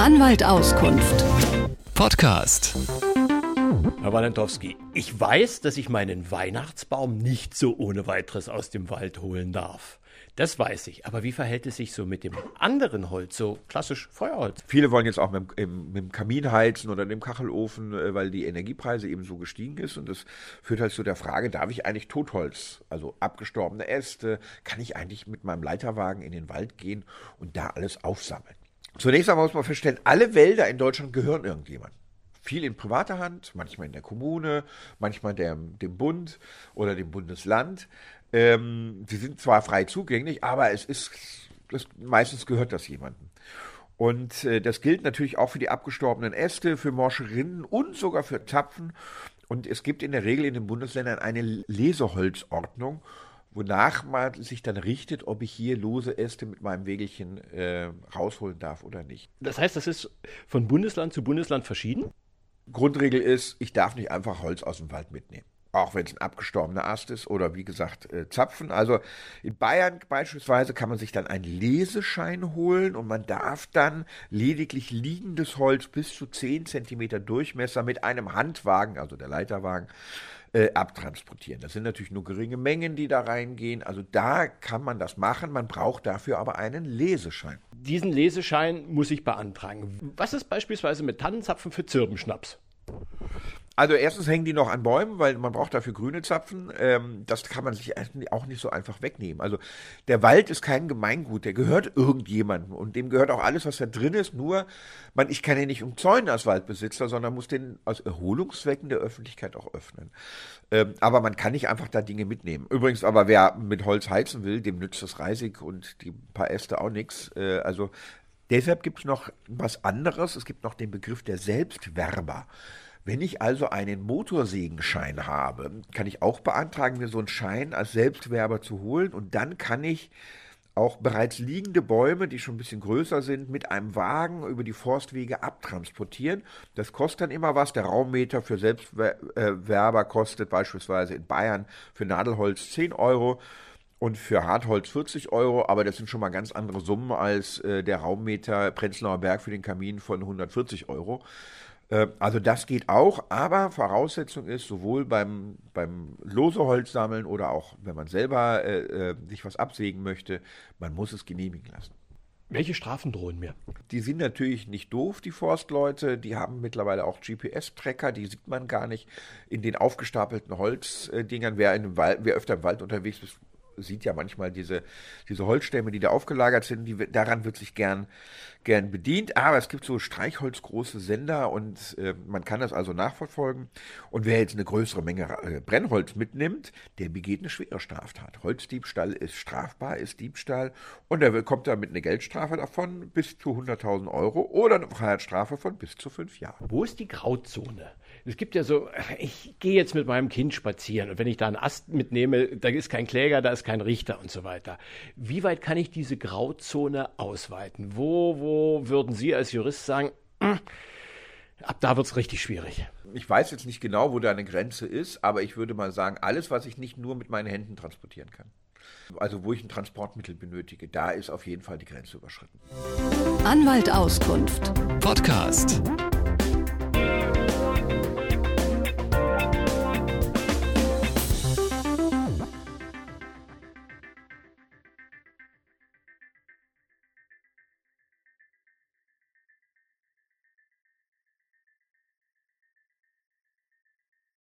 Anwalt Auskunft. Podcast. Herr Walentowski, ich weiß, dass ich meinen Weihnachtsbaum nicht so ohne weiteres aus dem Wald holen darf. Das weiß ich. Aber wie verhält es sich so mit dem anderen Holz, so klassisch Feuerholz? Viele wollen jetzt auch mit, dem, mit dem Kamin heizen oder dem Kachelofen, äh, weil die Energiepreise eben so gestiegen ist. Und das führt halt zu der Frage, darf ich eigentlich Totholz, also abgestorbene Äste, kann ich eigentlich mit meinem Leiterwagen in den Wald gehen und da alles aufsammeln? Zunächst einmal muss man feststellen, alle Wälder in Deutschland gehören irgendjemandem viel in privater Hand, manchmal in der Kommune, manchmal dem, dem Bund oder dem Bundesland. Ähm, sie sind zwar frei zugänglich, aber es ist, das, meistens gehört das jemandem. Und äh, das gilt natürlich auch für die abgestorbenen Äste, für morsche Rinden und sogar für Zapfen. Und es gibt in der Regel in den Bundesländern eine Leseholzordnung, wonach man sich dann richtet, ob ich hier lose Äste mit meinem Wägelchen äh, rausholen darf oder nicht. Das heißt, das ist von Bundesland zu Bundesland verschieden? Grundregel ist, ich darf nicht einfach Holz aus dem Wald mitnehmen. Auch wenn es ein abgestorbener Ast ist oder wie gesagt äh, Zapfen. Also in Bayern beispielsweise kann man sich dann einen Leseschein holen und man darf dann lediglich liegendes Holz bis zu 10 cm Durchmesser mit einem Handwagen, also der Leiterwagen, äh, abtransportieren. Das sind natürlich nur geringe Mengen, die da reingehen. Also da kann man das machen. Man braucht dafür aber einen Leseschein. Diesen Leseschein muss ich beantragen. Was ist beispielsweise mit Tannenzapfen für Zirbenschnaps? Also erstens hängen die noch an Bäumen, weil man braucht dafür grüne Zapfen. Ähm, das kann man sich auch nicht so einfach wegnehmen. Also der Wald ist kein Gemeingut, der gehört irgendjemandem und dem gehört auch alles, was da drin ist. Nur, man, ich kann ihn nicht umzäunen als Waldbesitzer, sondern muss den aus Erholungszwecken der Öffentlichkeit auch öffnen. Ähm, aber man kann nicht einfach da Dinge mitnehmen. Übrigens, aber wer mit Holz heizen will, dem nützt das Reisig und die paar Äste auch nichts. Äh, also deshalb gibt es noch was anderes. Es gibt noch den Begriff der Selbstwerber. Wenn ich also einen Motorsägenschein habe, kann ich auch beantragen, mir so einen Schein als Selbstwerber zu holen und dann kann ich auch bereits liegende Bäume, die schon ein bisschen größer sind, mit einem Wagen über die Forstwege abtransportieren. Das kostet dann immer was. Der Raummeter für Selbstwerber kostet beispielsweise in Bayern für Nadelholz 10 Euro und für Hartholz 40 Euro, aber das sind schon mal ganz andere Summen als äh, der Raummeter Prenzlauer Berg für den Kamin von 140 Euro. Äh, also das geht auch, aber Voraussetzung ist, sowohl beim, beim lose Holz sammeln oder auch wenn man selber äh, äh, sich was absägen möchte, man muss es genehmigen lassen. Welche Strafen drohen mir? Die sind natürlich nicht doof, die Forstleute. Die haben mittlerweile auch GPS-Tracker, die sieht man gar nicht in den aufgestapelten Holzdingern. Wer, in Wald, wer öfter im Wald unterwegs ist, sieht ja manchmal diese, diese Holzstämme, die da aufgelagert sind, die, daran wird sich gern, gern bedient. Aber es gibt so streichholzgroße Sender und äh, man kann das also nachverfolgen. Und wer jetzt eine größere Menge äh, Brennholz mitnimmt, der begeht eine schwere Straftat. Holzdiebstahl ist strafbar, ist Diebstahl und er bekommt damit eine Geldstrafe davon bis zu 100.000 Euro oder eine Freiheitsstrafe von bis zu fünf Jahren. Wo ist die Grauzone? Es gibt ja so, ich gehe jetzt mit meinem Kind spazieren und wenn ich da einen Ast mitnehme, da ist kein Kläger, da ist kein Richter und so weiter. Wie weit kann ich diese Grauzone ausweiten? Wo, wo würden Sie als Jurist sagen, ab da wird es richtig schwierig? Ich weiß jetzt nicht genau, wo da eine Grenze ist, aber ich würde mal sagen, alles, was ich nicht nur mit meinen Händen transportieren kann. Also wo ich ein Transportmittel benötige, da ist auf jeden Fall die Grenze überschritten. Anwalt Auskunft. Podcast. thank you